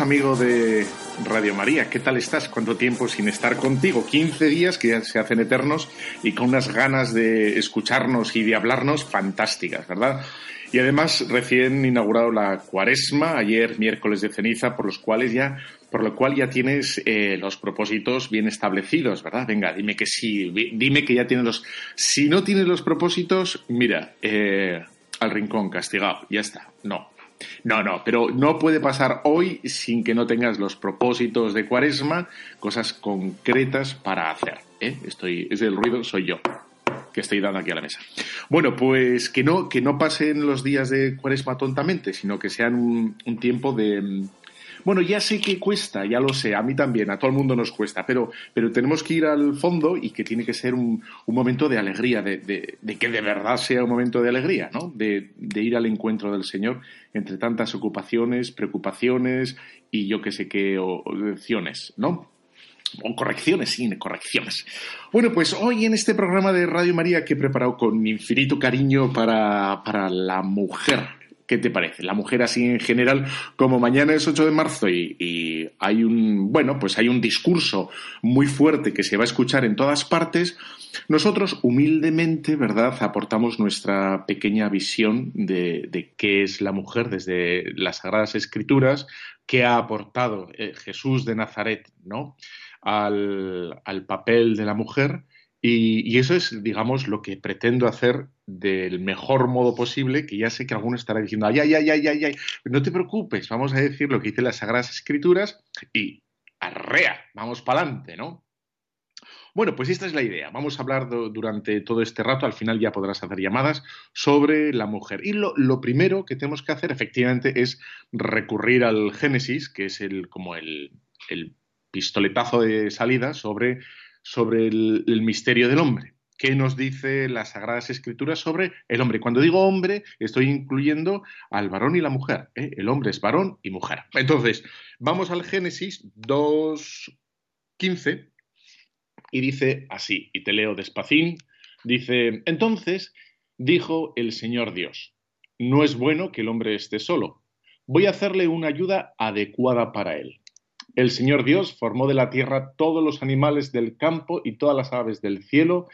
Amigo de Radio María. ¿Qué tal estás? ¿Cuánto tiempo sin estar contigo? 15 días que ya se hacen eternos y con unas ganas de escucharnos y de hablarnos fantásticas, ¿verdad? Y además recién inaugurado la cuaresma, ayer miércoles de ceniza, por los cuales ya, por lo cual ya tienes eh, los propósitos bien establecidos, ¿verdad? Venga, dime que sí, dime que ya tienes los. Si no tienes los propósitos, mira, eh, al rincón, castigado, ya está. No, no, no, pero no puede pasar hoy sin que no tengas los propósitos de cuaresma, cosas concretas para hacer. ¿eh? Estoy, es el ruido, soy yo que estoy dando aquí a la mesa. Bueno, pues que no, que no pasen los días de cuaresma tontamente, sino que sean un tiempo de, bueno, ya sé que cuesta, ya lo sé, a mí también, a todo el mundo nos cuesta, pero, pero tenemos que ir al fondo y que tiene que ser un, un momento de alegría, de, de, que de verdad sea un momento de alegría, ¿no? De, de, ir al encuentro del Señor entre tantas ocupaciones, preocupaciones y yo que sé qué opciones, ¿no? O correcciones, sí, correcciones. Bueno, pues hoy en este programa de Radio María que he preparado con infinito cariño para, para la mujer, ¿Qué te parece? La mujer así en general, como mañana es 8 de marzo y, hay un, bueno, pues hay un discurso muy fuerte que se va a escuchar en todas partes, nosotros humildemente, ¿verdad?, aportamos nuestra pequeña visión de, qué es la mujer desde las Sagradas Escrituras, qué ha aportado eh, Jesús de Nazaret, ¿no?, al papel de la mujer y, eso es, digamos, lo que pretendo hacer del mejor modo posible, que ya sé que alguno estará diciendo, ay, ay, ay, ay, ay, ay, no te preocupes, vamos a decir lo que dice las Sagradas Escrituras y arrea, vamos para adelante, ¿no? Bueno, pues esta es la idea. Vamos a hablar durante todo este rato, al final ya podrás hacer llamadas sobre la mujer. Y lo, primero que tenemos que hacer, efectivamente, es recurrir al Génesis, que es el, como el pistoletazo de salida sobre sobre el, misterio del hombre. ¿Qué nos dice las Sagradas Escrituras sobre el hombre? Cuando digo hombre, estoy incluyendo al varón y la mujer. ¿eh? El hombre es varón y mujer. Entonces, vamos al Génesis 2.15 y dice así, y te leo despacín, dice, entonces dijo el Señor Dios, no es bueno que el hombre esté solo, voy a hacerle una ayuda adecuada para él. El Señor Dios formó de la tierra todos los animales del campo y todas las aves del cielo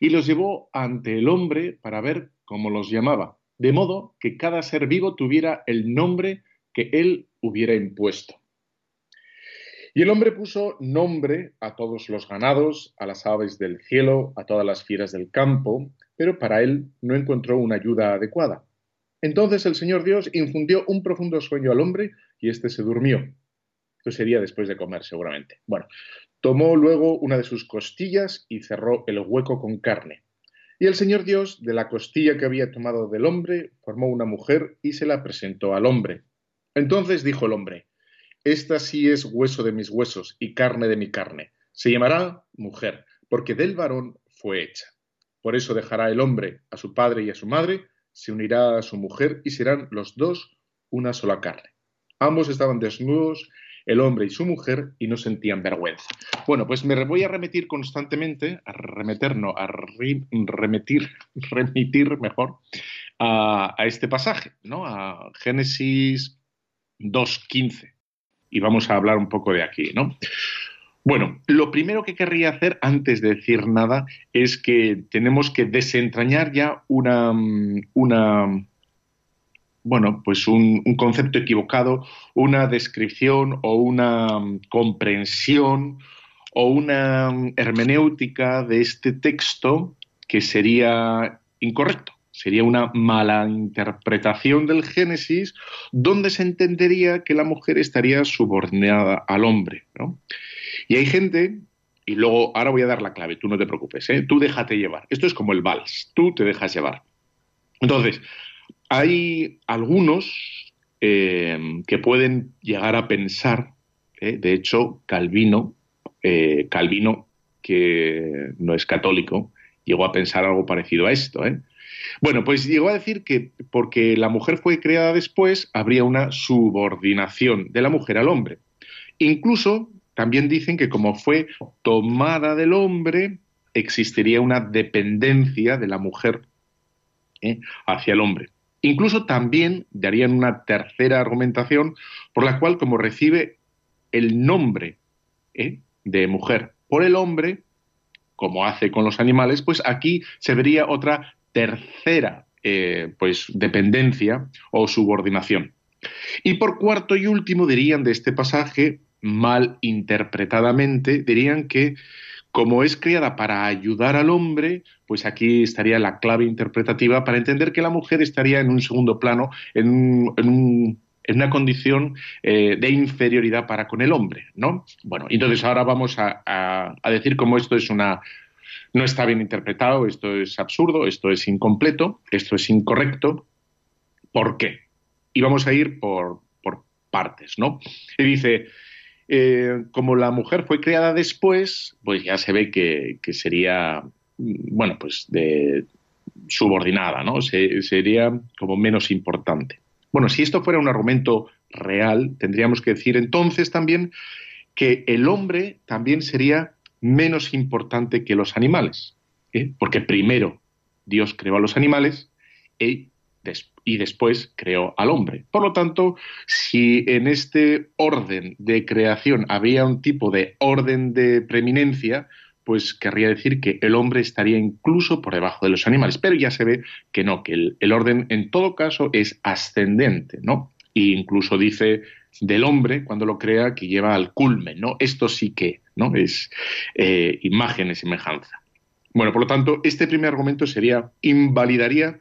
y los llevó ante el hombre para ver cómo los llamaba, de modo que cada ser vivo tuviera el nombre que él hubiera impuesto. Y el hombre puso nombre a todos los ganados, a las aves del cielo, a todas las fieras del campo, pero para él no encontró una ayuda adecuada. Entonces el Señor Dios infundió un profundo sueño al hombre y éste se durmió sería después de comer, seguramente. Bueno, tomó luego una de sus costillas y cerró el hueco con carne. Y el Señor Dios, de la costilla que había tomado del hombre, formó una mujer y se la presentó al hombre. Entonces dijo el hombre, Esta sí es hueso de mis huesos y carne de mi carne. Se llamará mujer, porque del varón fue hecha. Por eso dejará el hombre a su padre y a su madre, se unirá a su mujer y serán los dos una sola carne. Ambos estaban desnudos el hombre y su mujer y no sentían vergüenza. Bueno, pues me voy a remitir constantemente, a remeter, no, a remitir, remitir mejor, a, este pasaje, ¿no? A Génesis 2.15. Y vamos a hablar un poco de aquí, ¿no? Bueno, lo primero que querría hacer antes de decir nada es que tenemos que desentrañar ya una, una bueno, pues un, concepto equivocado, una descripción o una mm, comprensión o una mm, hermenéutica de este texto que sería incorrecto. sería una mala interpretación del Génesis donde se entendería que la mujer estaría subordinada al hombre. Y hay gente, y luego ahora voy a dar la clave, tú no te preocupes, ¿eh? tú déjate llevar. Esto es como el vals, tú te dejas llevar. Entonces, hay algunos eh, que pueden llegar a pensar, ¿eh? de hecho, Calvino, Calvino, que no es católico, llegó a pensar algo parecido a esto. ¿eh? Bueno, pues llegó a decir que porque la mujer fue creada después, habría una subordinación de la mujer al hombre. Incluso también dicen que como fue tomada del hombre, existiría una dependencia de la mujer ¿eh? hacia el hombre. Incluso también darían una tercera argumentación por la cual, como recibe el nombre ¿eh? de mujer por el hombre, como hace con los animales, pues aquí se vería otra tercera eh, pues dependencia o subordinación. Y por cuarto y último dirían de este pasaje, mal interpretadamente, dirían que como es criada para ayudar al hombre, pues aquí estaría la clave interpretativa para entender que la mujer estaría en un segundo plano, en, una condición eh, de inferioridad para con el hombre, ¿no? Bueno, entonces ahora vamos a, a decir cómo esto es una no está bien interpretado, esto es absurdo, esto es incompleto, esto es incorrecto. ¿Por qué? Y vamos a ir por, partes, ¿no? Y dice, eh, como la mujer fue creada después, pues ya se ve que, sería, bueno, pues de subordinada, ¿no? sería como menos importante. Bueno, si esto fuera un argumento real, tendríamos que decir entonces también que el hombre también sería menos importante que los animales, ¿eh? porque primero Dios creó a los animales y, y después creó al hombre. Por lo tanto, si en este orden de creación había un tipo de orden de preeminencia, pues querría decir que el hombre estaría incluso por debajo de los animales. Pero ya se ve que no, que el, orden en todo caso es ascendente, ¿no? E incluso dice del hombre cuando lo crea que lleva al culmen, ¿no? Esto sí que, ¿no? Es eh, imagen y semejanza. Bueno, por lo tanto, este primer argumento sería, invalidaría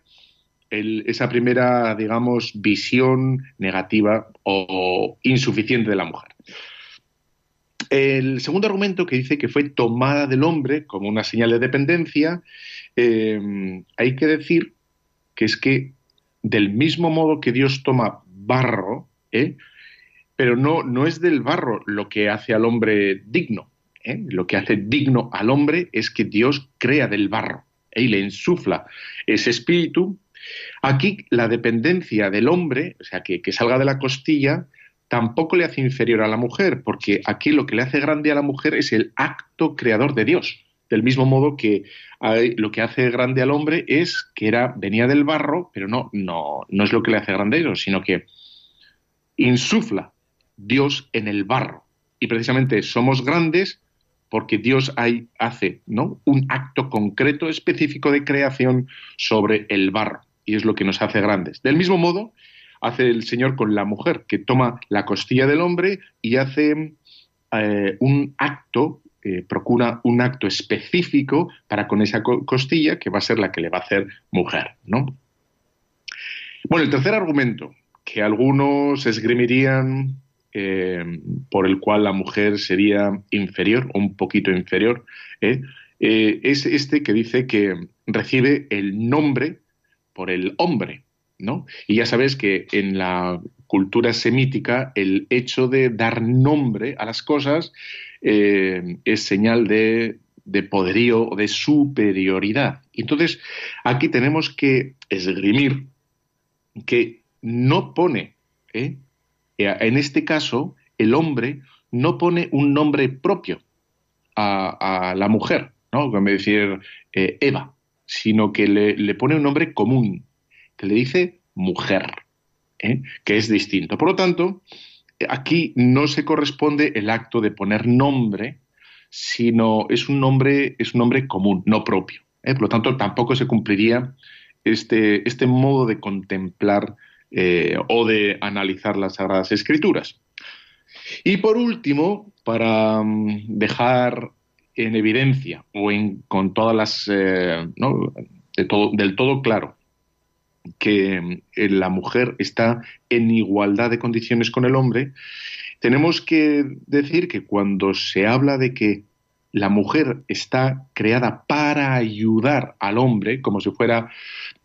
esa primera, digamos, visión negativa o insuficiente de la mujer. El segundo argumento que dice que fue tomada del hombre como una señal de dependencia, eh, hay que decir que es que del mismo modo que Dios toma barro, ¿eh? pero no, no es del barro lo que hace al hombre digno. ¿eh? Lo que hace digno al hombre es que Dios crea del barro ¿eh? y le insufla ese espíritu. Aquí la dependencia del hombre, o sea, que, salga de la costilla, tampoco le hace inferior a la mujer, porque aquí lo que le hace grande a la mujer es el acto creador de Dios. Del mismo modo que lo que hace grande al hombre es que era, venía del barro, pero no, no, no es lo que le hace grande a Dios, sino que insufla Dios en el barro. Y precisamente somos grandes porque Dios hace ¿no? un acto concreto, específico de creación sobre el barro. Y es lo que nos hace grandes. Del mismo modo, hace el Señor con la mujer, que toma la costilla del hombre y hace eh, un acto, eh, procura un acto específico para con esa costilla, que va a ser la que le va a hacer mujer. ¿no? Bueno, el tercer argumento que algunos esgrimirían eh, por el cual la mujer sería inferior o un poquito inferior, es este que dice que recibe el nombre por el hombre, ¿no? Y ya sabes que en la cultura semítica el hecho de dar nombre a las cosas es señal de, de poderío o de superioridad. Entonces, aquí tenemos que esgrimir que no pone eh, en este caso, el hombre no pone un nombre propio a, la mujer, ¿no? Como decir eh, Eva, sino que le, pone un nombre común, que le dice mujer, ¿eh? que es distinto. Por lo tanto, aquí no se corresponde el acto de poner nombre, sino es un nombre, es un nombre común, no propio. Por lo tanto, tampoco se cumpliría este, este modo de contemplar eh, o de analizar las Sagradas Escrituras. Y por último, para mm, dejar en evidencia o con todas las, eh, del todo claro, que eh, la mujer está en igualdad de condiciones con el hombre, tenemos que decir que cuando se habla de que la mujer está creada para ayudar al hombre, como si fuera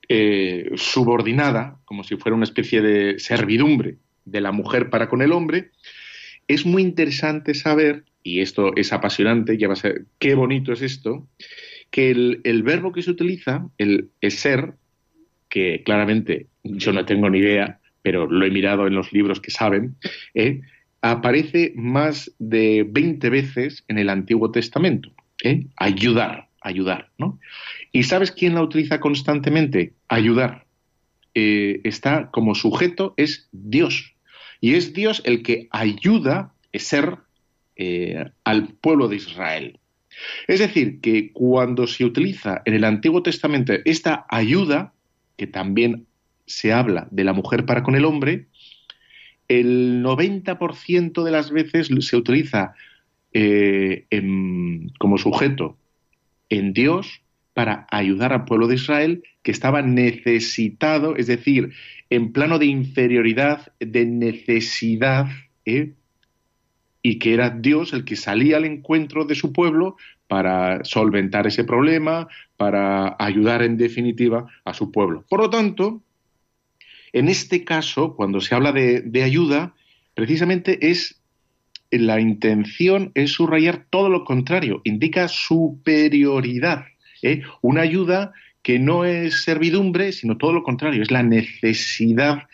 eh, subordinada, como si fuera una especie de servidumbre de la mujer para con el hombre, es muy interesante saber, y esto es apasionante, ya va a qué bonito es esto, que el, verbo que se utiliza, el, ser, que claramente yo no tengo ni idea, pero lo he mirado en los libros que saben, eh, aparece más de 20 veces en el Antiguo Testamento. ¿eh? Ayudar, ayudar, ¿no? ¿Y sabes quién la utiliza constantemente? Ayudar. Eh, está como sujeto, es Dios. Y es Dios el que ayuda, es ser, eh, al pueblo de Israel. Es decir, que cuando se utiliza en el Antiguo Testamento esta ayuda, que también se habla de la mujer para con el hombre, el 90% de las veces se utiliza eh, como sujeto en Dios para ayudar al pueblo de Israel que estaba necesitado, es decir, en plano de inferioridad, de necesidad, ¿eh? Y que era Dios el que salía al encuentro de su pueblo para solventar ese problema, para ayudar en definitiva a su pueblo. Por lo tanto, en este caso, cuando se habla de, ayuda, precisamente es la intención es subrayar todo lo contrario, indica superioridad. ¿eh? Una ayuda que no es servidumbre, sino todo lo contrario, es la necesidad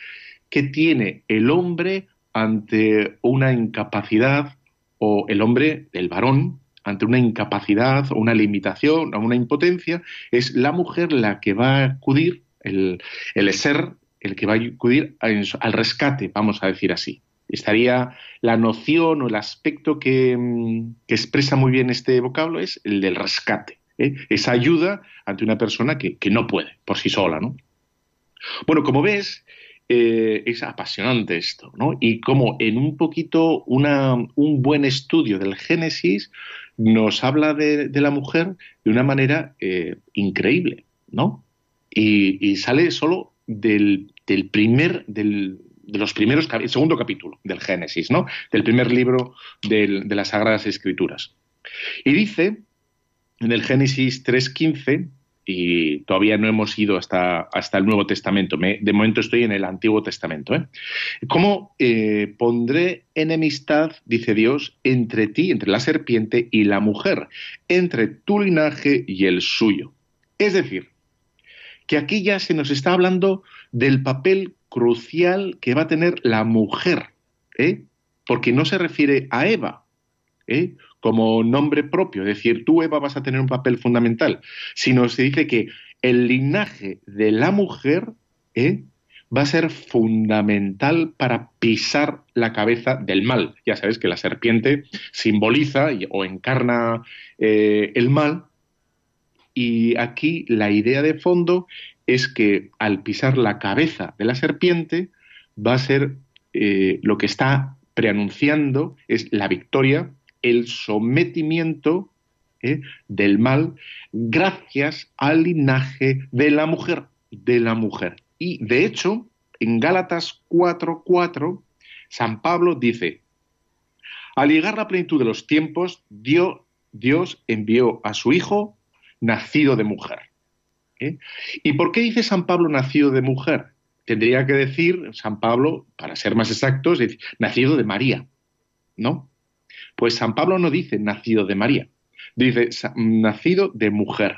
que tiene el hombre ante una incapacidad o el hombre, el varón, ante una incapacidad o una limitación o una impotencia, es la mujer la que va a acudir, el, el ser el que va a acudir al rescate, vamos a decir así. Estaría la noción o el aspecto que, expresa muy bien este vocablo es el del rescate. ¿eh? Esa ayuda ante una persona que, no puede por sí sola. ¿no? Bueno, como ves, eh, es apasionante esto, ¿no? Y como en un poquito un buen estudio del Génesis nos habla de, la mujer de una manera eh, increíble, ¿no? Y, y, sale solo del, primer, del, de los primeros, el segundo capítulo del Génesis, ¿no? Del primer libro de las Sagradas Escrituras. Y dice, en el Génesis 3.15, y todavía no hemos ido hasta, hasta el Nuevo Testamento, de momento estoy en el Antiguo Testamento, ¿eh? ¿Cómo eh, pondré enemistad, dice Dios, entre ti, entre la serpiente y la mujer, entre tu linaje y el suyo? Es decir, que aquí ya se nos está hablando del papel crucial que va a tener la mujer, ¿eh? porque no se refiere a Eva ¿eh? Como nombre propio, es decir, tú Eva vas a tener un papel fundamental, sino se dice que el linaje de la mujer ¿eh? va a ser fundamental para pisar la cabeza del mal. Ya sabes que la serpiente simboliza o encarna el mal, y aquí la idea de fondo es que al pisar la cabeza de la serpiente va a ser eh, lo que está preanunciando es la victoria, el sometimiento eh, del mal gracias al linaje de la mujer, de la mujer. Y de hecho, en Gálatas 4:4, San Pablo dice, al llegar la plenitud de los tiempos, Dios envió a su Hijo nacido de mujer. ¿eh? ¿Y por qué dice San Pablo nacido de mujer? Tendría que decir San Pablo, para ser más exactos, nacido de María, ¿no? Pues San Pablo no dice nacido de María, dice nacido de mujer,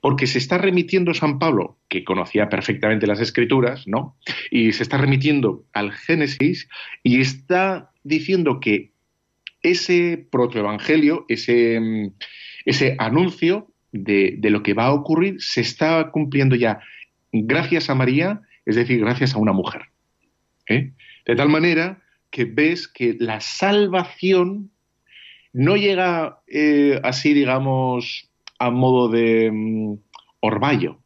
porque se está remitiendo San Pablo, que conocía perfectamente las escrituras, ¿no? Y se está remitiendo al Génesis y está diciendo que ese protoevangelio, ese, ese anuncio, de, lo que va a ocurrir se está cumpliendo ya gracias a María, es decir, gracias a una mujer. ¿eh? De tal manera que ves que la salvación no llega eh, así, digamos, a modo de mm, orvallo,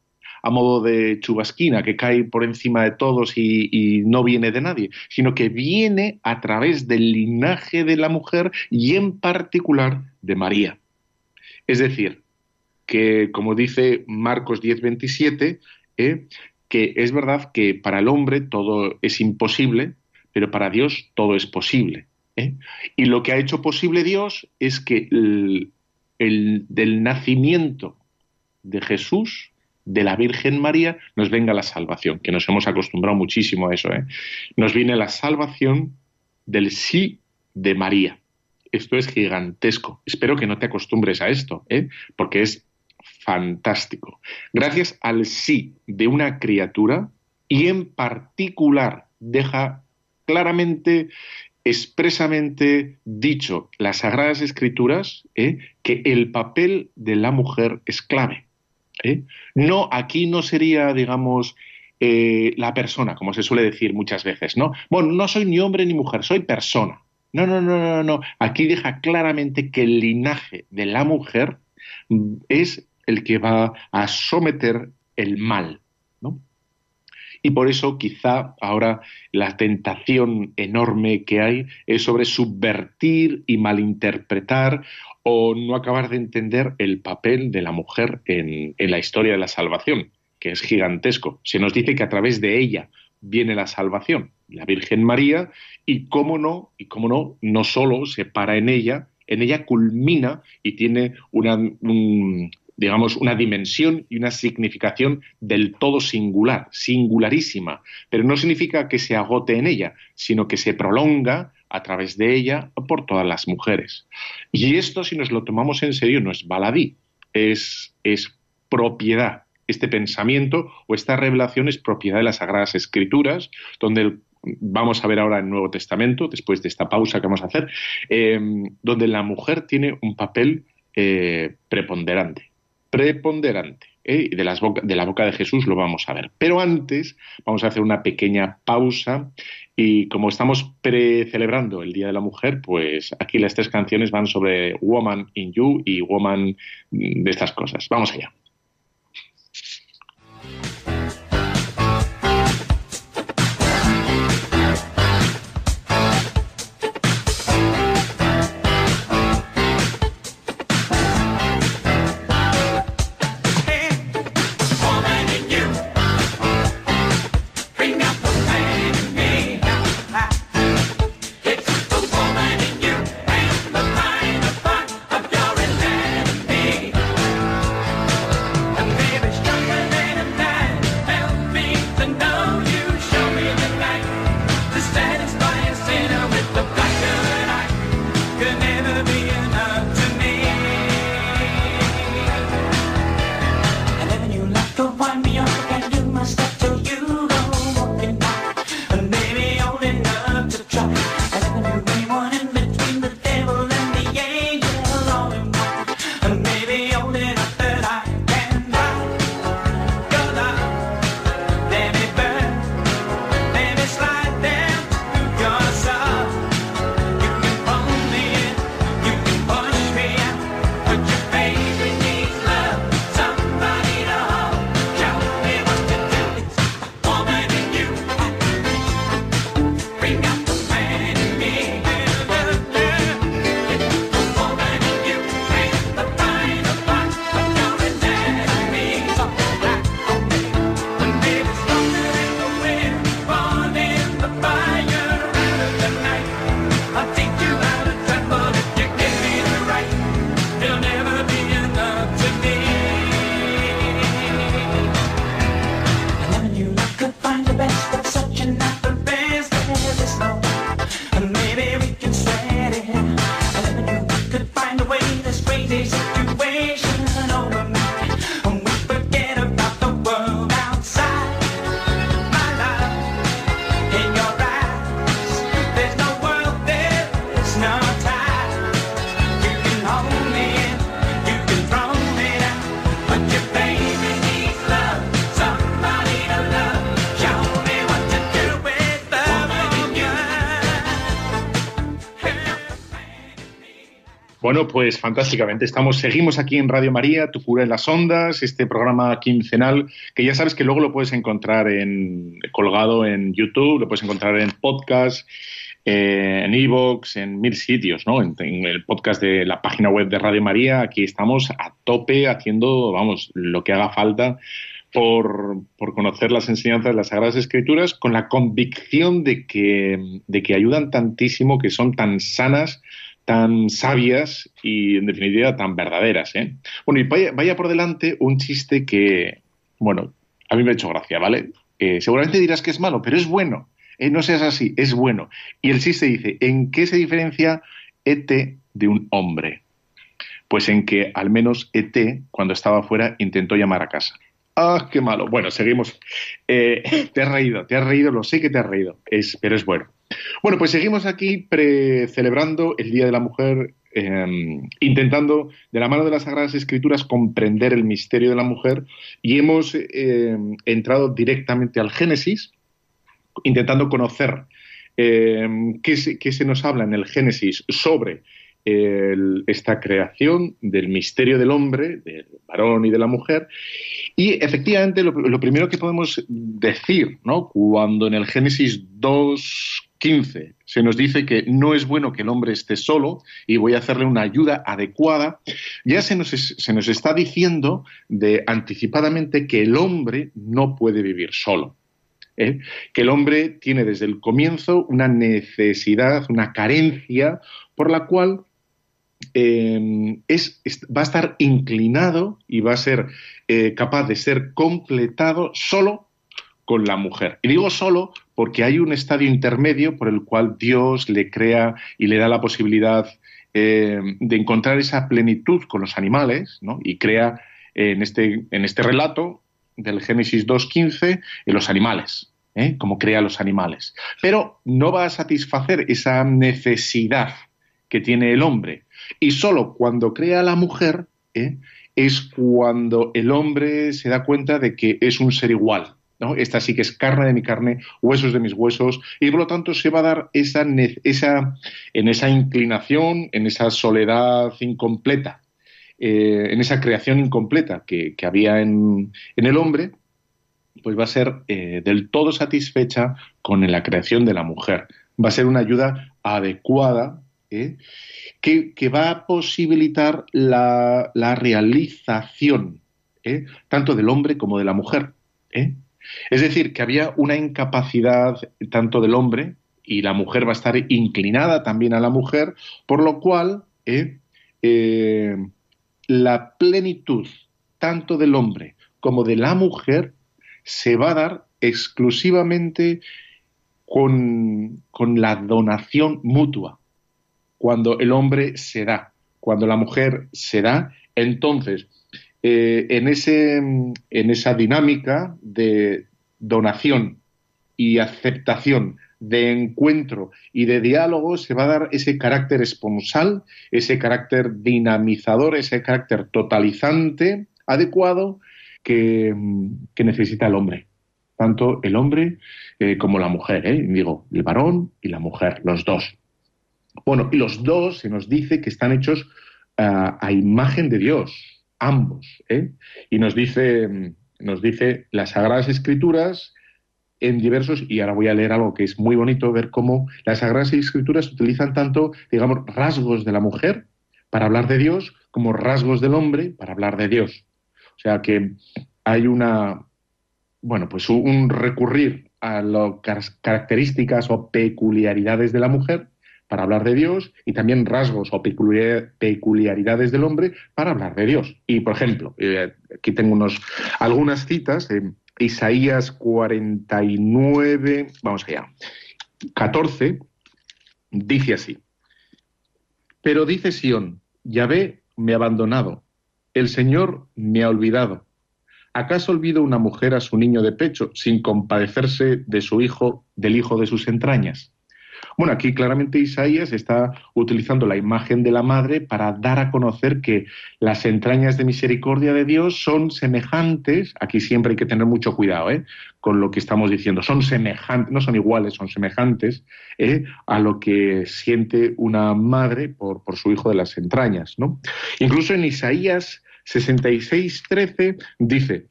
a modo de chubasquina que cae por encima de todos y, no viene de nadie, sino que viene a través del linaje de la mujer y en particular de María. Es decir, que, como dice Marcos 10:27, ¿eh? que es verdad que para el hombre todo es imposible, pero para Dios todo es posible. ¿Eh? Y lo que ha hecho posible Dios es que el, del nacimiento de Jesús, de la Virgen María, nos venga la salvación, que nos hemos acostumbrado muchísimo a eso. ¿eh? Nos viene la salvación del sí de María. Esto es gigantesco. Espero que no te acostumbres a esto, ¿eh? porque es fantástico. Gracias al sí de una criatura y en particular deja claramente expresamente dicho las Sagradas Escrituras ¿eh? que el papel de la mujer es clave. ¿eh? No, aquí no sería, digamos, eh, la persona, como se suele decir muchas veces, ¿no? Bueno, no soy ni hombre ni mujer, soy persona. No, no, no, no, no. Aquí deja claramente que el linaje de la mujer es el que va a someter el mal. Y por eso quizá ahora la tentación enorme que hay es sobre subvertir y malinterpretar o no acabar de entender el papel de la mujer en, en la historia de la salvación, que es gigantesco. Se nos dice que a través de ella viene la salvación, la Virgen María, y cómo no, y cómo no, no solo se para en ella, en ella culmina y tiene una, digamos, una dimensión y una significación del todo singular, singularísima, pero no significa que se agote en ella, sino que se prolonga a través de ella por todas las mujeres. Y esto, si nos lo tomamos en serio, no es baladí, es, es propiedad. Este pensamiento o esta revelación es propiedad de las Sagradas Escrituras, donde vamos a ver ahora el Nuevo Testamento, después de esta pausa que vamos a hacer, eh, donde la mujer tiene un papel eh, preponderante preponderante. ¿eh? De, las de la boca de Jesús lo vamos a ver. Pero antes vamos a hacer una pequeña pausa y como estamos precelebrando el Día de la Mujer, pues aquí las tres canciones van sobre Woman in You y Woman de estas cosas. Vamos allá. Pues fantásticamente. Estamos, seguimos aquí en Radio María, Tu cura en las ondas, este programa quincenal que ya sabes que luego lo puedes encontrar en, colgado en YouTube, lo puedes encontrar en podcast, eh, en Evox, en mil sitios, ¿no? En, el podcast de la página web de Radio María. Aquí estamos a tope haciendo, vamos, lo que haga falta por, conocer las enseñanzas de las Sagradas Escrituras con la convicción de que, de que ayudan tantísimo, que son tan sanas, tan sabias y, en definitiva, tan verdaderas. ¿eh? Bueno, y vaya, por delante un chiste que, bueno, a mí me ha hecho gracia, ¿vale? Eh, seguramente dirás que es malo, pero es bueno. Eh, no seas así, es bueno. Y el chiste dice, ¿en qué se diferencia ET de un hombre? Pues en que al menos ET, cuando estaba fuera, intentó llamar a casa. Ah, qué malo. Bueno, seguimos. te has reído, te has reído, lo sé que te has reído, es, pero es bueno. Bueno, pues seguimos aquí celebrando el Día de la Mujer, em, intentando, de la mano de las Sagradas Escrituras, comprender el misterio de la mujer y hemos em, entrado directamente al Génesis, intentando conocer em, qué, se, nos habla en el Génesis sobre esta creación del misterio del hombre, del varón y de la mujer. Y efectivamente lo, lo primero que podemos decir, ¿no? cuando en el Génesis 2, 15 se nos dice que no es bueno que el hombre esté solo y voy a hacerle una ayuda adecuada, ya se nos, se nos está diciendo de anticipadamente que el hombre no puede vivir solo. ¿eh? Que el hombre tiene desde el comienzo una necesidad, una carencia por la cual es, va a estar inclinado y va a ser eh, capaz de ser completado solo con la mujer. Y digo solo porque hay un estadio intermedio por el cual Dios le crea y le da la posibilidad eh, de encontrar esa plenitud con los animales, ¿no? Y crea en, este, en este relato del Génesis 2.15 los animales, ¿eh? como crea los animales. Pero no va a satisfacer esa necesidad que tiene el hombre. Y solo cuando crea a la mujer ¿eh? es cuando el hombre se da cuenta de que es un ser igual, esta sí que es carne de mi carne, huesos de mis huesos, y por lo tanto se va a dar esa, esa en esa inclinación, en esa soledad incompleta, eh, en esa creación incompleta que, había en, el hombre, pues va a ser eh, del todo satisfecha con la creación de la mujer. Va a ser una ayuda adecuada ¿eh? que, va a posibilitar la, la realización tanto del hombre como de la mujer. Es decir, que había una incapacidad tanto del hombre y la mujer va a estar inclinada también a la mujer, por lo cual eh, eh, la plenitud tanto del hombre como de la mujer se va a dar exclusivamente con, la donación mutua. Cuando el hombre se da, cuando la mujer se da, entonces eh, en, ese, en esa dinámica de donación y aceptación, de encuentro y de diálogo, se va a dar ese carácter esponsal, ese carácter dinamizador, ese carácter totalizante adecuado que, necesita el hombre. Tanto el hombre eh, como la mujer, ¿eh? digo, el varón y la mujer, los dos. Bueno, y los dos se nos dice que están hechos a imagen de Dios, ambos. ¿eh? Y nos dice, nos dice las Sagradas Escrituras en diversos, y ahora voy a leer algo que es muy bonito, ver cómo las Sagradas Escrituras utilizan tanto, digamos, rasgos de la mujer para hablar de Dios, como rasgos del hombre para hablar de Dios. O sea que hay una, bueno, pues un recurrir a las características o peculiaridades de la mujer para hablar de Dios y también rasgos o peculiaridades del hombre para hablar de Dios. Y, por ejemplo, eh, aquí tengo unos, algunas citas de Isaías 49, vamos allá, 14, dice así, pero dice Sión, Yahvé me ha abandonado, el Señor me ha olvidado. ¿Acaso olvido una mujer a su niño de pecho sin compadecerse de su hijo, del hijo de sus entrañas? Bueno, aquí claramente Isaías está utilizando la imagen de la madre para dar a conocer que las entrañas de misericordia de Dios son semejantes, aquí siempre hay que tener mucho cuidado ¿eh? con lo que estamos diciendo, son semejantes, no son iguales, son semejantes ¿eh? a lo que siente una madre por, por su hijo de las entrañas. ¿no? Incluso en Isaías 66, 13 dice,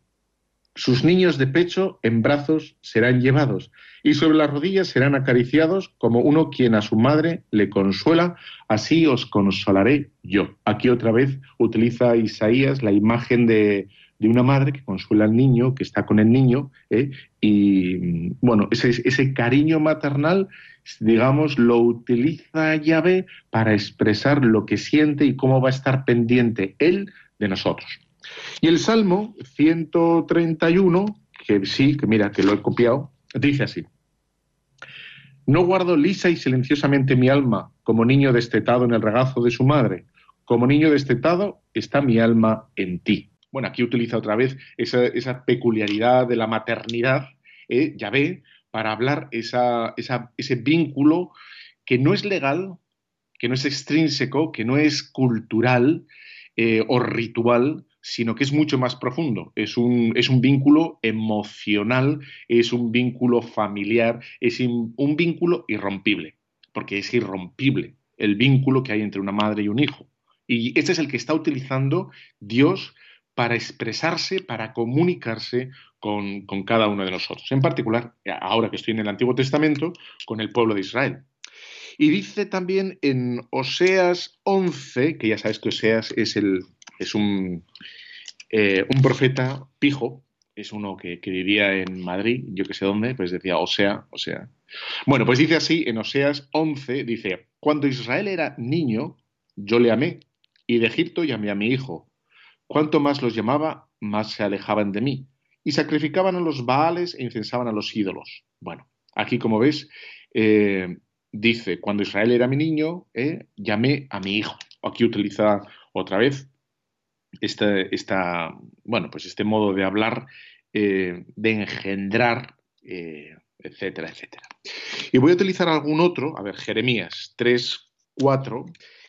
sus niños de pecho en brazos serán llevados y sobre las rodillas serán acariciados como uno quien a su madre le consuela, así os consolaré yo. Aquí otra vez utiliza Isaías la imagen de una madre que consuela al niño, que está con el niño, ¿eh? y bueno, ese, ese cariño maternal, digamos, lo utiliza Yahvé para expresar lo que siente y cómo va a estar pendiente él de nosotros. Y el Salmo 131, que sí, que mira, que lo he copiado, dice así. No guardo lisa y silenciosamente mi alma como niño destetado en el regazo de su madre. Como niño destetado está mi alma en ti. Bueno, aquí utiliza otra vez esa, peculiaridad de la maternidad, ¿eh? ya ve, para hablar ese vínculo que no es legal, que no es extrínseco, que no es cultural eh, o ritual, sino que es mucho más profundo. Es un, es un vínculo emocional, es un vínculo familiar, es un vínculo irrompible, porque es irrompible el vínculo que hay entre una madre y un hijo. Y este es el que está utilizando Dios para expresarse, para comunicarse con, cada uno de nosotros. En particular, ahora que estoy en el Antiguo Testamento, con el pueblo de Israel. Y dice también en Oseas 11, que ya sabes que Oseas es, el, es un, eh, un profeta pijo, es uno que, vivía en Madrid, yo que sé dónde, pues decía Osea, Osea. Bueno, pues dice así en Oseas 11, dice, cuando Israel era niño, yo le amé, y de Egipto llamé a mi hijo. Cuanto más los llamaba, más se alejaban de mí, y sacrificaban a los baales e incensaban a los ídolos. Bueno, aquí como ves, eh, dice, cuando Israel era mi niño, eh, llamé a mi hijo. Aquí utiliza otra vez este, esta, bueno, pues este modo de hablar, eh, de engendrar, etcétera, etcétera. Y voy a utilizar algún otro, a ver, Jeremías 3, 4,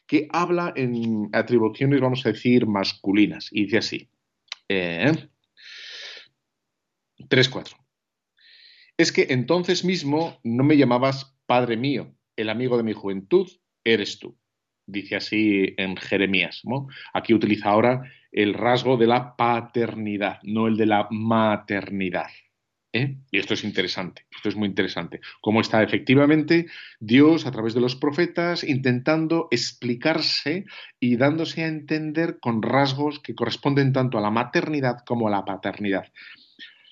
que habla en atribuciones, vamos a decir, masculinas. Y dice así. Eh, 3.4. Es que entonces mismo no me llamabas Padre mío, el amigo de mi juventud, eres tú. Dice así en Jeremías. Aquí utiliza ahora el rasgo de la paternidad, no el de la maternidad. ¿eh? Y esto es interesante, esto es muy interesante. Cómo está efectivamente Dios a través de los profetas intentando explicarse y dándose a entender con rasgos que corresponden tanto a la maternidad como a la paternidad.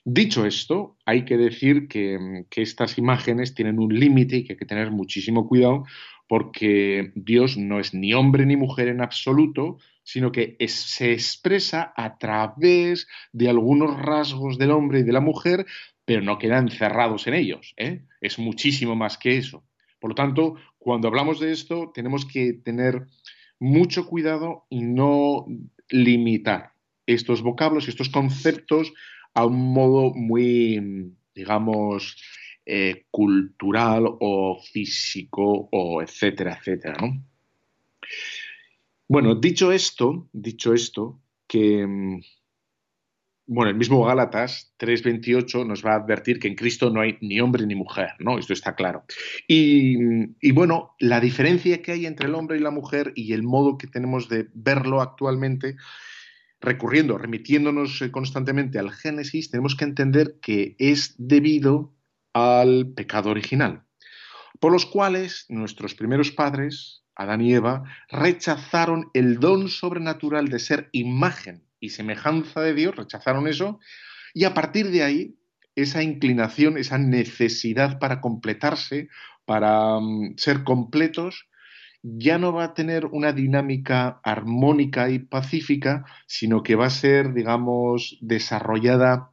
Dicho esto, hay que decir que, que estas imágenes tienen un límite y que hay que tener muchísimo cuidado porque Dios no es ni hombre ni mujer en absoluto, sino que se expresa a través de algunos rasgos del hombre y de la mujer pero no quedan encerrados en ellos. ¿eh? Es muchísimo más que eso. Por lo tanto, cuando hablamos de esto, tenemos que tener mucho cuidado y no limitar estos vocablos, estos conceptos a un modo muy, digamos, eh, cultural o físico o etcétera, etcétera, Bueno, dicho esto, dicho esto, que mm, bueno, el mismo Gálatas 3:28 nos va a advertir que en Cristo no hay ni hombre ni mujer, ¿no? Esto está claro. Y, bueno, la diferencia que hay entre el hombre y la mujer y el modo que tenemos de verlo actualmente, recurriendo, remitiéndonos eh, constantemente al Génesis, tenemos que entender que es debido al pecado original, por los cuales nuestros primeros padres, Adán y Eva, rechazaron el don sobrenatural de ser imagen y semejanza de Dios, rechazaron eso, y a partir de ahí, esa inclinación, esa necesidad para completarse, para mm, ser completos, ya no va a tener una dinámica armónica y pacífica, sino que va a ser, digamos, desarrollada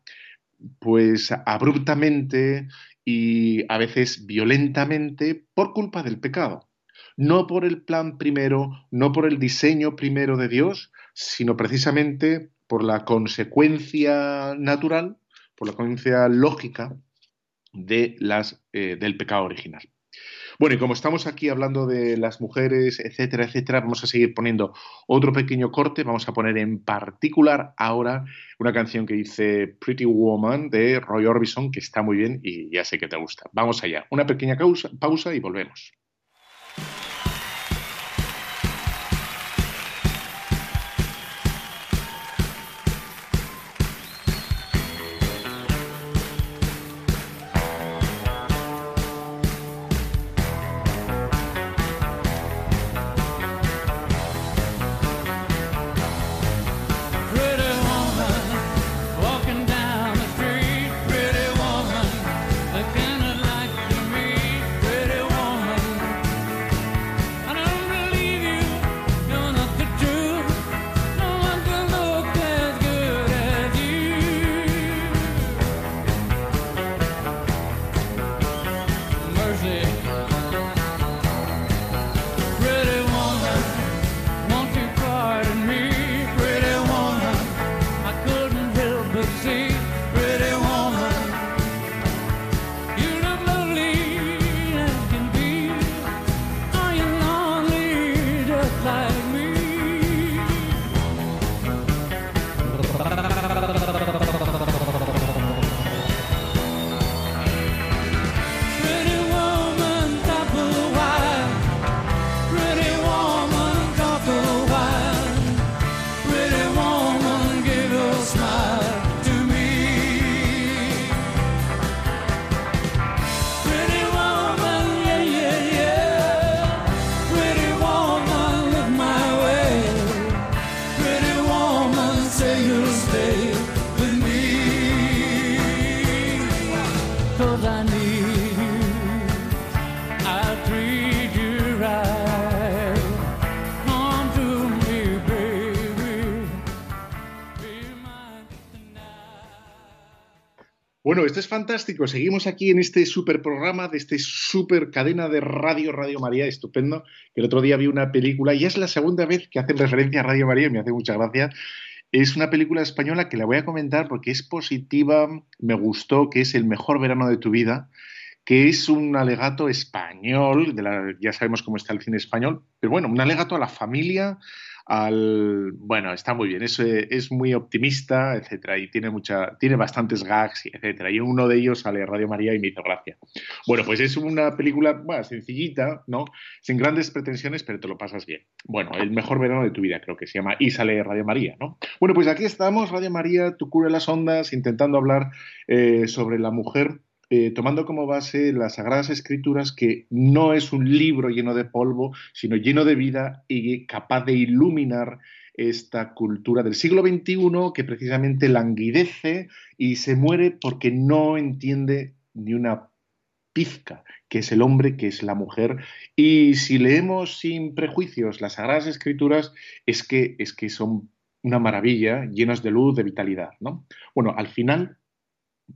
pues abruptamente y a veces violentamente por culpa del pecado. No por el plan primero, no por el diseño primero de Dios, sino precisamente por la consecuencia natural, por la consecuencia lógica de las, eh, del pecado original. Bueno, y como estamos aquí hablando de las mujeres, etcétera, etcétera, vamos a seguir poniendo otro pequeño corte. Vamos a poner en particular ahora una canción que dice Pretty Woman de Roy Orbison, que está muy bien y ya sé que te gusta. Vamos allá. Una pequeña pausa y volvemos. Esto es fantástico. Seguimos aquí en este super programa de este super cadena de radio, Radio María, estupendo. El otro día vi una película y es la segunda vez que hacen referencia a Radio María y me hace mucha gracia. Es una película española que la voy a comentar porque es positiva, me gustó, que es El mejor verano de tu vida, que es un alegato español, ya sabemos cómo está el cine español, pero bueno, un alegato a la familia, al bueno, está muy bien, es, eh, es muy optimista, etcétera, y tiene mucha, tiene bastantes gags, etcétera. Y uno de ellos sale Radio María y me hizo gracia. Bueno, pues es una película bueno, sencillita, ¿no? Sin grandes pretensiones, pero te lo pasas bien. Bueno, el mejor verano de tu vida, creo que se llama, y sale Radio María, ¿no? Bueno, pues aquí estamos, Radio María, tu cura las ondas, intentando hablar eh, sobre la mujer eh, tomando como base las Sagradas Escrituras, que no es un libro lleno de polvo, sino lleno de vida y capaz de iluminar esta cultura del siglo XXI que precisamente languidece y se muere porque no entiende ni una pizca, que es el hombre, que es la mujer. Y si leemos sin prejuicios las Sagradas Escrituras, es que, es que son una maravilla, llenas de luz, de vitalidad. ¿no? Bueno, al final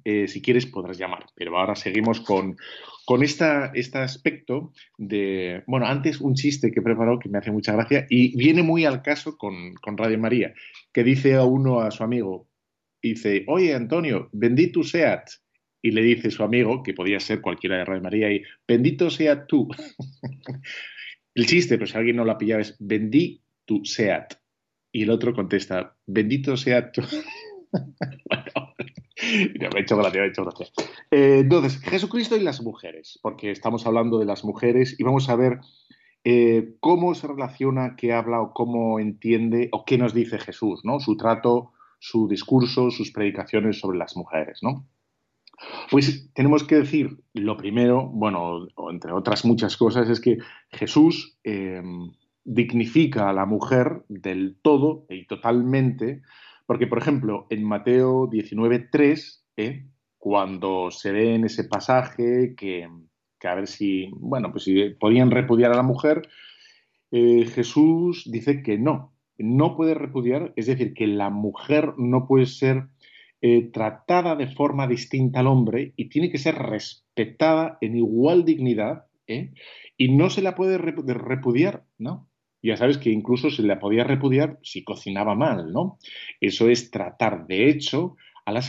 eh, si quieres podrás llamar. Pero ahora seguimos con, con esta, este aspecto de, bueno, antes un chiste que he preparado que me hace mucha gracia y viene muy al caso con, con Radio María, que dice a uno a su amigo, dice, oye Antonio, bendito seat. Y le dice su amigo, que podía ser cualquiera de Radio María, y bendito sea tú. el chiste, pero si alguien no lo ha pillado, es bendito seat. Y el otro contesta, bendito sea tú. me ha hecho gracia, me hecho gracia. Eh, entonces, Jesucristo y las mujeres, porque estamos hablando de las mujeres y vamos a ver eh, cómo se relaciona, qué habla o cómo entiende o qué nos dice Jesús, ¿no? Su trato, su discurso, sus predicaciones sobre las mujeres, ¿no? Pues tenemos que decir, lo primero, bueno, entre otras muchas cosas, es que Jesús eh, dignifica a la mujer del todo y totalmente porque, por ejemplo, en Mateo 19.3, ¿eh? cuando se ve en ese pasaje que, a ver si, bueno, pues si podían repudiar a la mujer, eh, Jesús dice que no, no puede repudiar, es decir, que la mujer no puede ser eh, tratada de forma distinta al hombre y tiene que ser respetada en igual dignidad, y no se la puede repudiar, ¿no? Ya sabes que incluso se le podía repudiar si cocinaba mal, ¿no? Eso es tratar, de hecho, a la,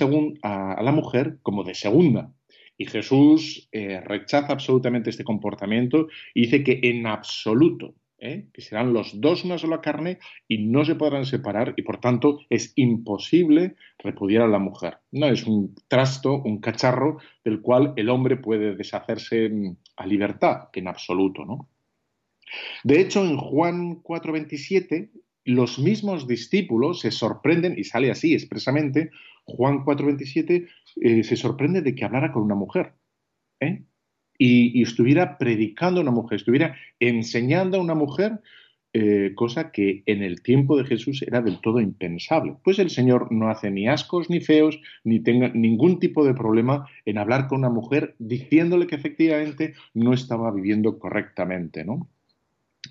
a, la mujer como de segunda. Y Jesús eh, rechaza absolutamente este comportamiento y dice que en absoluto, ¿eh? que serán los dos una sola carne y no se podrán separar y por tanto es imposible repudiar a la mujer. No es un trasto, un cacharro del cual el hombre puede deshacerse mm, a libertad, en absoluto, ¿no? De hecho, en Juan 4:27, los mismos discípulos se sorprenden, y sale así expresamente, Juan 4:27 eh, se sorprende de que hablara con una mujer. ¿eh? Y, estuviera predicando a una mujer, estuviera enseñando a una mujer, eh, cosa que en el tiempo de Jesús era del todo impensable. Pues el Señor no hace ni ascos ni feos, ni tenga ningún tipo de problema en hablar con una mujer diciéndole que efectivamente no estaba viviendo correctamente, ¿no?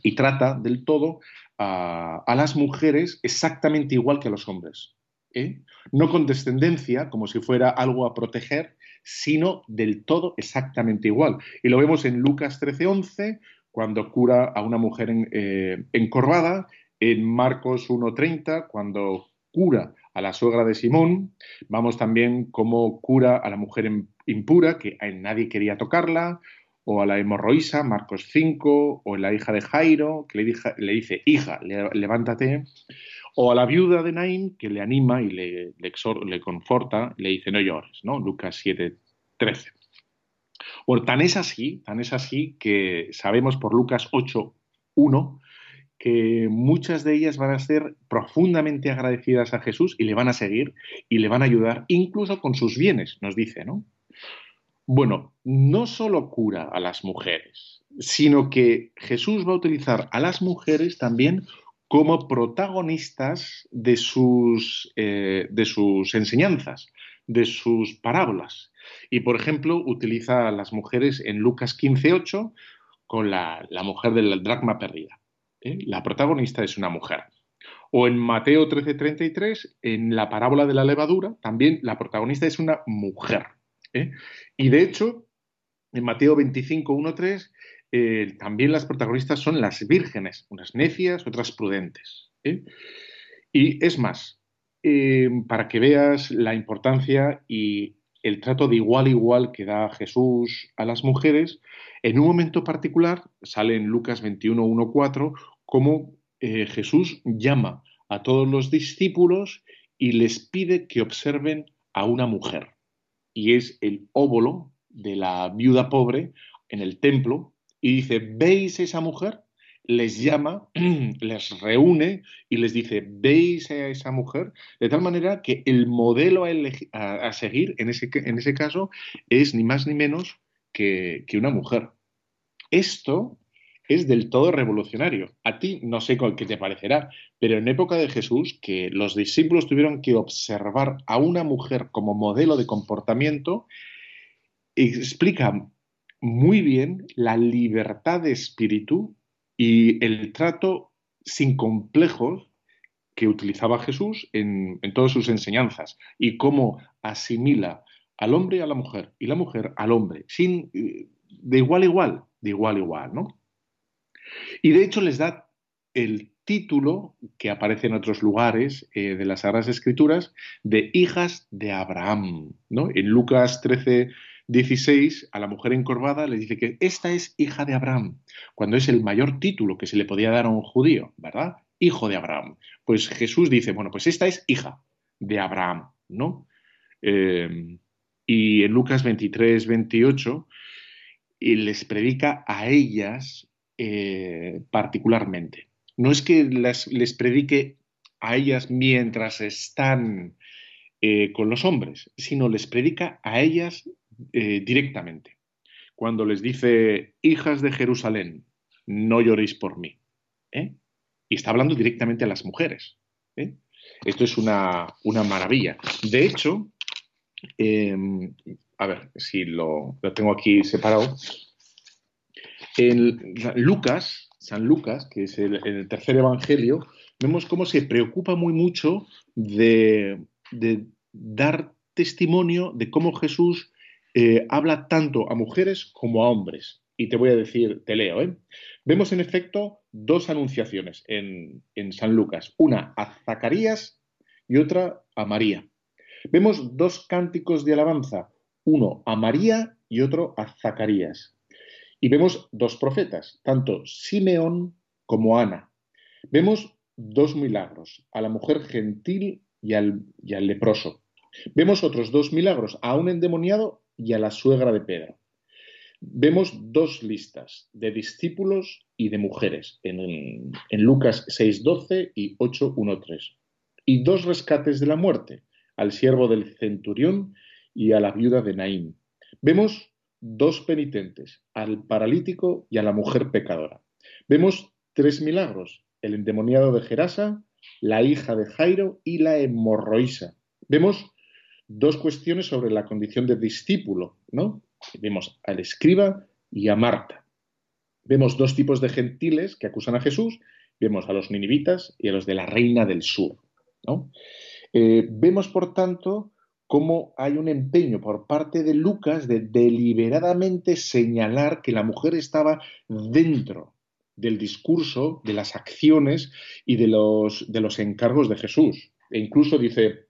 Y trata del todo a, las mujeres exactamente igual que a los hombres. ¿eh? No con descendencia, como si fuera algo a proteger, sino del todo exactamente igual. Y lo vemos en Lucas 13:11, cuando cura a una mujer eh, encorvada, en Marcos 1:30, cuando cura a la suegra de Simón, vamos también como cura a la mujer impura, que nadie quería tocarla, o a la hemorroísa, Marcos 5, o la hija de Jairo, que le, dice, hija, levántate, o a la viuda de Naim, que le anima y le, le, conforta, le dice, no llores, ¿no? Lucas 7, 13. Bueno, tan es así, tan es así que sabemos por Lucas 8, 1, que muchas de ellas van a ser profundamente agradecidas a Jesús y le van a seguir y le van a ayudar, incluso con sus bienes, nos dice, ¿no? Bueno, no solo cura a las mujeres, sino que Jesús va a utilizar a las mujeres también como protagonistas de sus, eh, de sus enseñanzas, de sus parábolas. Y, por ejemplo, utiliza a las mujeres en Lucas 15.8 con la, mujer del dracma perdida. ¿eh? La protagonista es una mujer. O en Mateo 13:33, en la parábola de la levadura, también la protagonista es una mujer. ¿Eh? Y de hecho, en Mateo 25:13, eh, también las protagonistas son las vírgenes, unas necias, otras prudentes. ¿eh? Y es más, para que veas la importancia y el trato de igual a igual que da Jesús a las mujeres, en un momento particular, sale en Lucas 21, 1, 4, cómo eh, Jesús llama a todos los discípulos y les pide que observen a una mujer. Y es el óvulo de la viuda pobre en el templo y dice, ¿veis esa mujer? les llama, les reúne y les dice, ¿veis a esa mujer? De tal manera que el modelo a, seguir en ese, en ese, caso es ni más ni menos que, una mujer. Esto es del todo revolucionario. A ti no sé qué te parecerá, pero en época de Jesús, que los discípulos tuvieron que observar a una mujer como modelo de comportamiento, explica muy bien la libertad de espíritu y el trato sin complejos que utilizaba Jesús en, todas sus enseñanzas y cómo asimila al hombre a la mujer y la mujer al hombre, sin, eh, de igual a igual, de igual a igual, ¿no? Y de hecho les da el título que aparece en otros lugares eh, de las Sagradas Escrituras de hijas de Abraham, ¿no? En Lucas 13, 16, a la mujer encorvada le dice que esta es hija de Abraham, cuando es el mayor título que se le podía dar a un judío, ¿verdad? Hijo de Abraham. Pues Jesús dice, bueno, pues esta es hija de Abraham, ¿no? Eh, y en Lucas 23, 28, y les predica a ellas eh, particularmente. No es que les predique a ellas mientras están eh, con los hombres, sino les predica a ellas eh, directamente. Cuando les dice, hijas de Jerusalén, no lloréis por mí. Y está hablando directamente a las mujeres. Esto es una, maravilla. De hecho, em, a ver si lo, tengo aquí separado. En Lucas, San Lucas, que es el, tercer evangelio, vemos cómo se preocupa muy mucho de, dar testimonio de cómo Jesús eh, habla tanto a mujeres como a hombres. Y te voy a decir, te leo, ¿eh? Vemos en efecto dos anunciaciones en San Lucas, una a Zacarías y otra a María. Vemos dos cánticos de alabanza, uno a María y otro a Zacarías. Y vemos dos profetas, tanto Simeón como Ana. Vemos dos milagros, a la mujer gentil y al, y al leproso. Vemos otros dos milagros, a un endemoniado y a la suegra de Pedro. Vemos dos listas de discípulos y de mujeres en, en Lucas 6.12 y 8.1.3. Y dos rescates de la muerte, al siervo del centurión y a la viuda de Naín. Vemos dos penitentes, al paralítico y a la mujer pecadora. Vemos tres milagros, el endemoniado de Gerasa, la hija de Jairo y la hemorroísa. Vemos dos cuestiones sobre la condición de discípulo, ¿no? Vemos al escriba y a Marta. Vemos dos tipos de gentiles que acusan a Jesús, vemos a los ninivitas y a los de la reina del sur, ¿no? Eh, vemos, por tanto, cómo hay un empeño por parte de Lucas de deliberadamente señalar que la mujer estaba dentro del discurso, de las acciones y de los, de los encargos de Jesús. E incluso dice,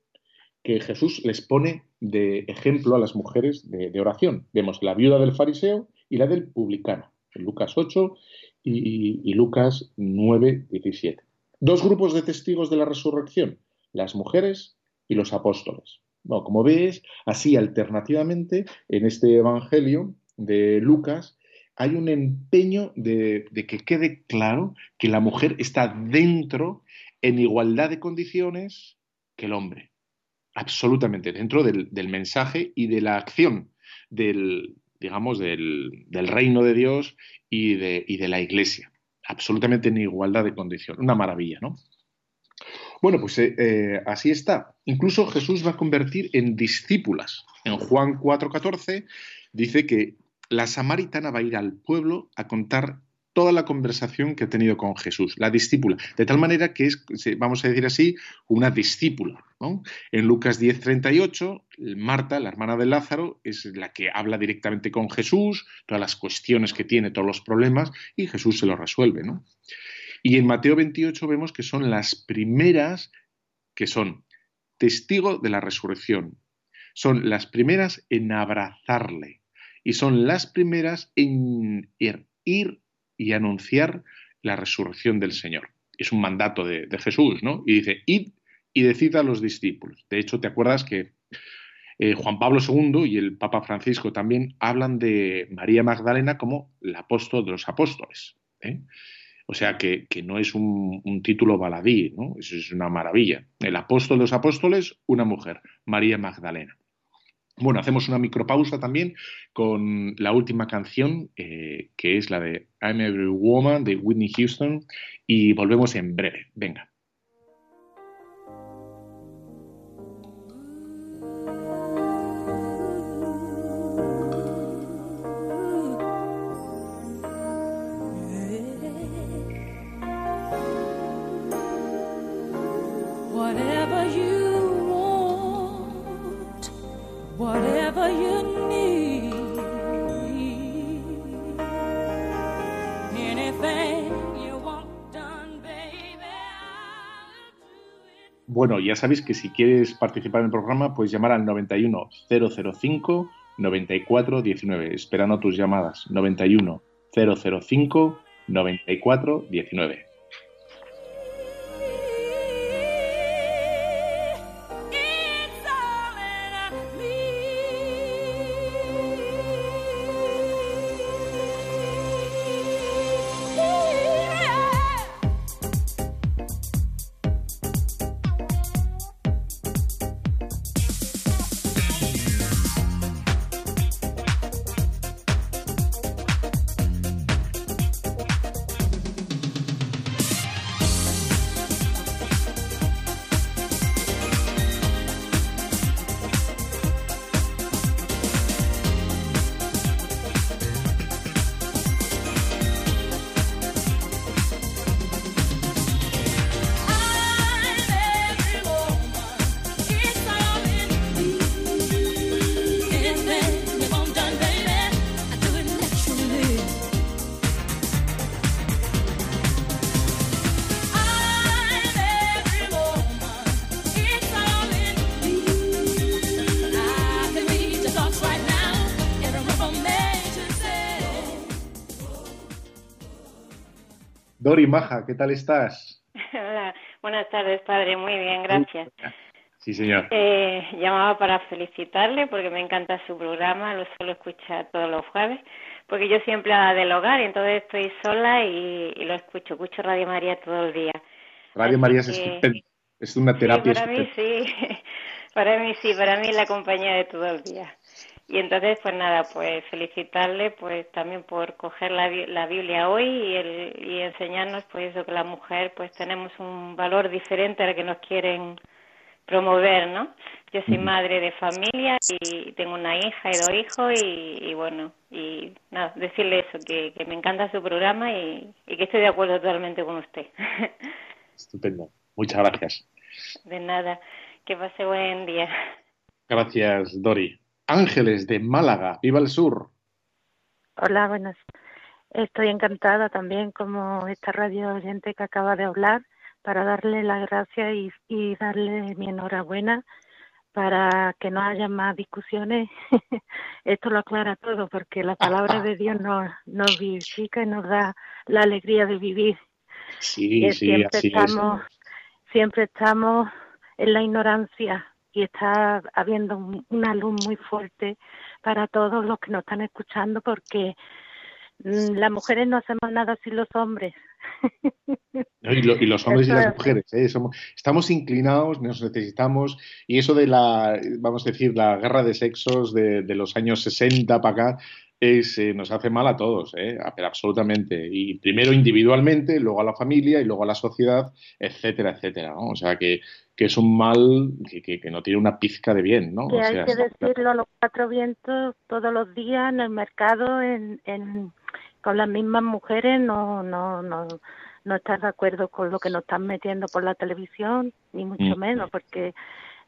que Jesús les pone de ejemplo a las mujeres de, oración. Vemos la viuda del fariseo y la del publicano, en Lucas 8 y, Lucas 9, 17. Dos grupos de testigos de la resurrección, las mujeres y los apóstoles. Como ves, así alternativamente en este Evangelio de Lucas hay un empeño de, que quede claro que la mujer está dentro, en igualdad de condiciones, que el hombre absolutamente dentro del, mensaje y de la acción del, digamos, del, reino de Dios y de, de, la iglesia. Absolutamente en igualdad de condición. Una maravilla, ¿no? Bueno, pues eh, eh, así está. Incluso Jesús va a convertir en discípulas. En Juan 4:14 dice que la samaritana va a ir al pueblo a contar toda la conversación que ha tenido con Jesús, la discípula, de tal manera que es, vamos a decir así, una discípula. En Lucas 10:38, Marta, la hermana de Lázaro, es la que habla directamente con Jesús, todas las cuestiones que tiene, todos los problemas, y Jesús se los resuelve. Y en Mateo 28 vemos que son las primeras que son testigo de la resurrección, son las primeras en abrazarle y son las primeras en ir y anunciar la resurrección del Señor. Es un mandato de, Jesús, ¿no? Y dice, id y decid a los discípulos. De hecho, ¿te acuerdas que eh, Juan Pablo II y el Papa Francisco también hablan de María Magdalena como el apóstol de los apóstoles? ¿eh? O sea que, no es un, un, título baladí, ¿no? Eso es una maravilla. El apóstol de los apóstoles, una mujer, María Magdalena. Bueno, hacemos una micropausa también con la última canción, eh, que es la de I'm Every Woman de Whitney Houston, y volvemos en breve. Venga. Bueno, ya sabéis que si quieres participar en el programa, puedes llamar al 91 005 94 19, esperando tus llamadas. 91 005 94 19. Dori Maja, ¿qué tal estás? Hola, buenas tardes, padre. Muy bien, gracias. Sí, señor. Eh, llamaba para felicitarle porque me encanta su programa, lo suelo escuchar todos los jueves, porque yo siempre hago del hogar y entonces estoy sola y, lo escucho, escucho Radio María todo el día. Radio María es estupendo, es una terapia. para mí sí, para mí sí, para mí es la compañía de todo el día. Y entonces, pues nada, pues felicitarle pues también por coger la, la Biblia hoy y, el, y enseñarnos pues eso que la mujer pues tenemos un valor diferente al que nos quieren promover, ¿no? Yo soy madre de familia y tengo una hija y dos hijos y, bueno, y nada, decirle eso, que, que me encanta su programa y, y, que estoy de acuerdo totalmente con usted. Estupendo. Muchas gracias. De nada. Que pase buen día. Gracias, Dori. Ángeles de Málaga, viva el sur. Hola, buenas. Estoy encantada también como esta radio oyente que acaba de hablar para darle las gracias y, darle mi enhorabuena para que no haya más discusiones. Esto lo aclara todo porque la palabra de Dios nos, nos vivifica y nos da la alegría de vivir. Sí, sí, siempre estamos, Siempre estamos en la ignorancia y está habiendo una luz muy fuerte para todos los que nos están escuchando porque mm, las mujeres no hacemos nada sin los hombres. y, los hombres y las mujeres, ¿eh? estamos inclinados, nos necesitamos, y eso de la, vamos a decir, la guerra de sexos de, de los años 60 para acá, es, eh, nos hace mal a todos, ¿eh? absolutamente. Y primero individualmente, luego a la familia y luego a la sociedad, etcétera, etcétera. ¿no? O sea que, que es un mal que, que, no tiene una pizca de bien. ¿no? Que hay que decirlo a los cuatro vientos todos los días en el mercado, en, en, con las mismas mujeres no, no, no, no estar de acuerdo con lo que nos están metiendo por la televisión, ni mucho mm. menos, porque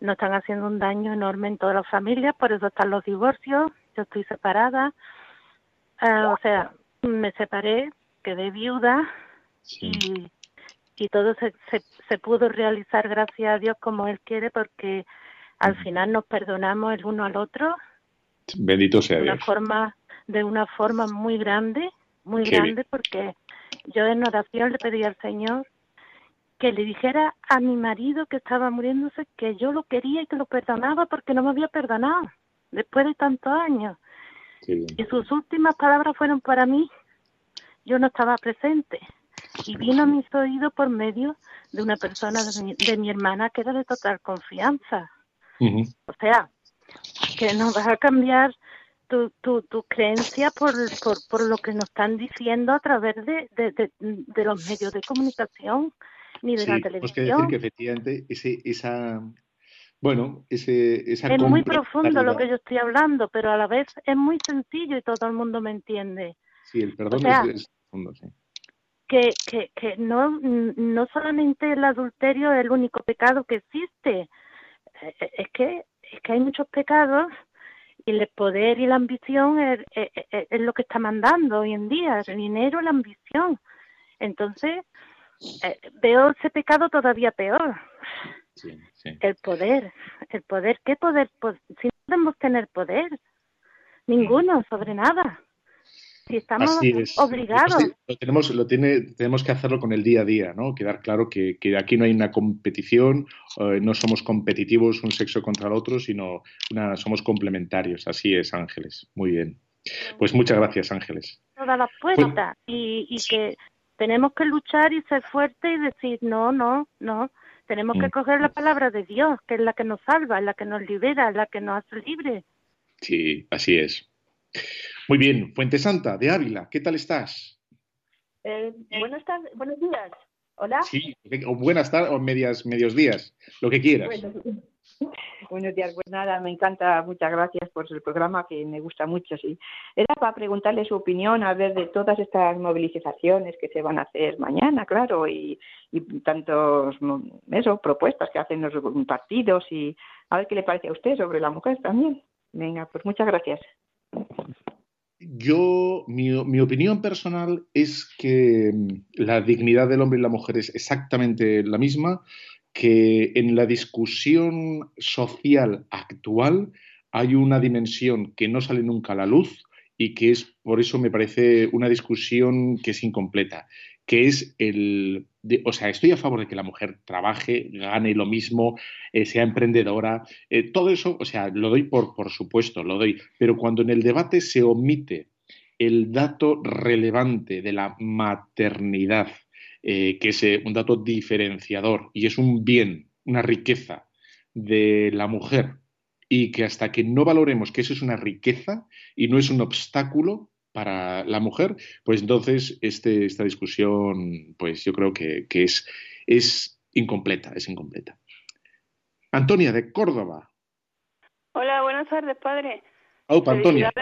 nos están haciendo un daño enorme en todas las familias, por eso están los divorcios, yo estoy separada, ah, o sea, me separé, quedé viuda y, y todo se, se, se pudo realizar gracias a Dios como Él quiere, porque al final nos perdonamos el uno al otro. Bendito sea de Dios. Una forma, de una forma muy grande, muy grande, porque yo en oración le pedí al Señor que le dijera a mi marido que estaba muriéndose que yo lo quería y que lo perdonaba porque no me había perdonado después de tantos años. Y sus últimas palabras fueron para mí. Yo no estaba presente. Y vino a mis oídos por medio de una persona de mi, hermana que era de total confianza. O sea, que no vas a cambiar tu, tu, tu creencia por, por, por, lo que nos están diciendo a través de, de, de, los medios de comunicación ni de la televisión. Pues que decir que efectivamente ese, esa, bueno, ese, esa es muy profundo lo que yo estoy hablando, pero a la vez es muy sencillo y todo el mundo me entiende. Sí, el perdón es, profundo, sí. Que, que, que no, no solamente el adulterio es el único pecado que existe, eh, eh, es que, es que hay muchos pecados y el poder y la ambición es, lo que está mandando hoy en día, el dinero y la ambición. Entonces, eh, veo ese pecado todavía peor. El poder, el poder, ¿qué poder? Pues, si no podemos tener poder, ninguno sobre nada. Si estamos obligados. Lo tenemos, lo tiene, tenemos que hacerlo con el día a día, ¿no? Quedar claro que, que aquí no hay una competición, eh, no somos competitivos un sexo contra el otro, sino una, somos complementarios. Así es, Ángeles. Muy bien. Pues muchas gracias, Ángeles. Toda la puerta y, y que tenemos que luchar y ser fuertes y decir no, no, no. Tenemos que mm. coger la palabra de Dios, que es la que nos salva, la que nos libera, la que nos hace libre. Sí, así es. Muy bien, Fuente Santa, de Ávila, ¿qué tal estás? Eh, buenas tardes, buenos días. Hola. Sí, o buenas tardes o medias, medios días, lo que quieras. Buenos días, pues nada, me encanta, muchas gracias por el programa que me gusta mucho, sí. Era para preguntarle su opinión a ver de todas estas movilizaciones que se van a hacer mañana, claro, y, y tantos, eso, propuestas que hacen los partidos y a ver qué le parece a usted sobre la mujer también. Venga, pues muchas gracias. Yo, mi, mi, opinión personal es que la dignidad del hombre y la mujer es exactamente la misma que en la discusión social actual hay una dimensión que no sale nunca a la luz y que es, por eso me parece una discusión que es incompleta, que es el, o sea, estoy a favor de que la mujer trabaje, gane lo mismo, eh, sea emprendedora, eh, todo eso, o sea, lo doy por, por supuesto, lo doy, pero cuando en el debate se omite el dato relevante de la maternidad, eh, que es eh, un dato diferenciador y es un bien, una riqueza de la mujer y que hasta que no valoremos que eso es una riqueza y no es un obstáculo para la mujer, pues entonces este, esta discusión, pues yo creo que, es, es incompleta, es incompleta. Antonia, de Córdoba. Hola, buenas tardes, padre. Oh, Antonia.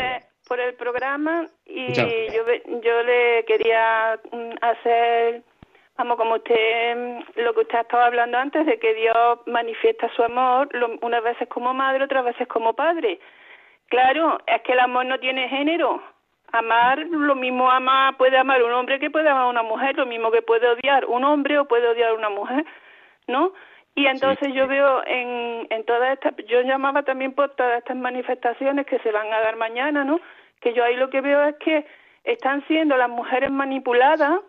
Por el programa y yo, yo le quería mm, hacer Vamos, como usted, mm, lo que usted estaba hablando antes, de que Dios manifiesta su amor, unas veces como madre, otras veces como padre. Claro, es que el amor no tiene género. Amar, lo mismo ama, puede amar un hombre que puede amar una mujer, lo mismo que puede odiar un hombre o puede odiar una mujer, ¿no? Y entonces yo veo en, en todas estas, yo llamaba también por todas estas manifestaciones que se van a dar mañana, ¿no? Que yo ahí lo que veo es que están siendo las mujeres manipuladas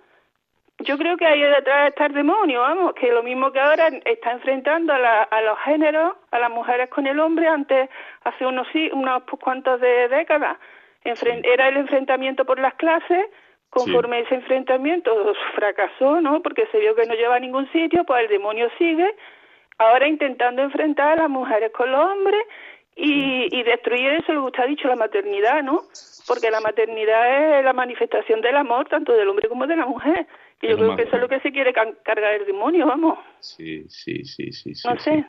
yo creo que ahí detrás está el demonio, vamos, que lo mismo que ahora está enfrentando a, a los géneros, a las mujeres con el hombre, antes, hace unos, unos cuantos de décadas, era el enfrentamiento por las clases, conforme ese enfrentamiento fracasó, ¿no? Porque se vio que no lleva a ningún sitio, pues el demonio sigue, ahora intentando enfrentar a las mujeres con los hombres y, y destruir eso, lo que usted ha dicho, la maternidad, ¿no? Porque la maternidad es la manifestación del amor, tanto del hombre como de la mujer. Yo creo que eso es lo que se quiere cargar el demonio, vamos. Sí, sí, sí, sí. no sé.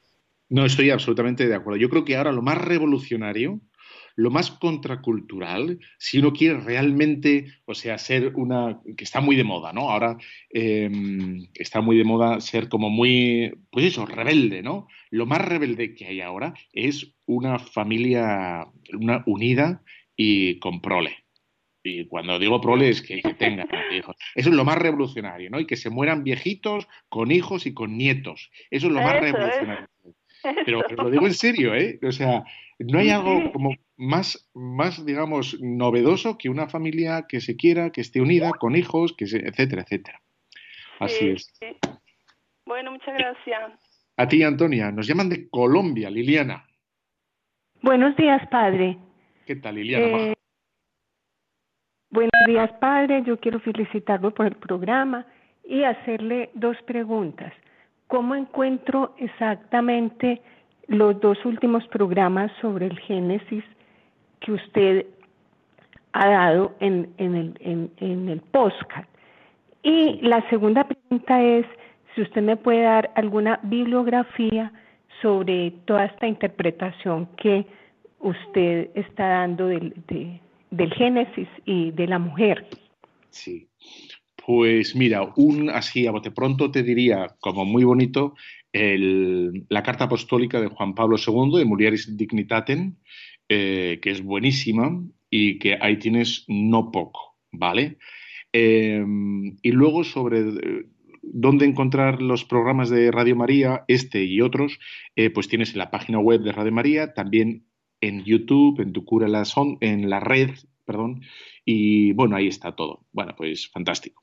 No, estoy absolutamente de acuerdo. Yo creo que ahora lo más revolucionario lo más contracultural, si uno quiere realmente, o sea, ser una, que está muy de moda, ¿no? Ahora em, está muy de moda ser como muy, pues eso, rebelde, ¿no? Lo más rebelde que hay ahora es una familia una unida y con prole. Y cuando digo prole es que, tengan hijos. Eso es lo más revolucionario, ¿no? Y que se mueran viejitos con hijos y con nietos. Eso es lo más revolucionario. Pero, lo digo en serio, ¿eh? O sea, no hay algo como más, más, digamos, novedoso que una familia que se quiera, que esté unida, con hijos, que se, etcétera, etcétera. Así es. Bueno, muchas gracias. A ti, Antonia. Nos llaman de Colombia, Liliana. Buenos días, padre. ¿Qué tal, Liliana? Eh, buenos días, padre. Yo quiero felicitarlo por el programa y hacerle dos preguntas. ¿Cómo encuentro exactamente los dos últimos programas sobre el Génesis que usted ha dado en, en, el, en, en el postcard? Y la segunda pregunta es si usted me puede dar alguna bibliografía sobre toda esta interpretación que usted está dando del, del Génesis y de la mujer. Sí. Pues mira, un así a bote pronto te diría, como muy bonito, la carta apostólica de Juan Pablo II, de Mulieris Dignitatem, eh, que es buenísima y que ahí tienes no poco, ¿vale? Em, y luego sobre eh, dónde encontrar los programas de Radio María, este y otros, eh, pues tienes en la página web de Radio María, también en YouTube, en tu cura la, en la red, perdón, y bueno, ahí está todo. Bueno, pues fantástico.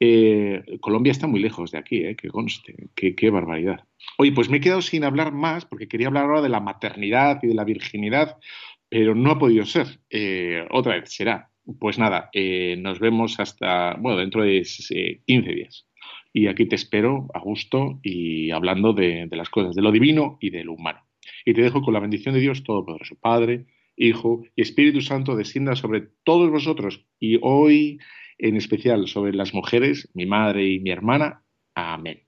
Eh, Colombia está muy lejos de aquí, eh, que conste, qué, barbaridad. Oye, pues me he quedado sin hablar más porque quería hablar ahora de la maternidad y de la virginidad, pero no ha podido ser. Eh, otra vez será. Pues nada, nos vemos hasta, bueno, dentro de 15 días. Y aquí te espero a gusto y hablando de, de las cosas, de lo divino y de lo humano. Y te dejo con la bendición de Dios Todopoderoso, Padre, Hijo y Espíritu Santo, descienda sobre todos vosotros y hoy en especial sobre las mujeres, mi madre y mi hermana. Amén.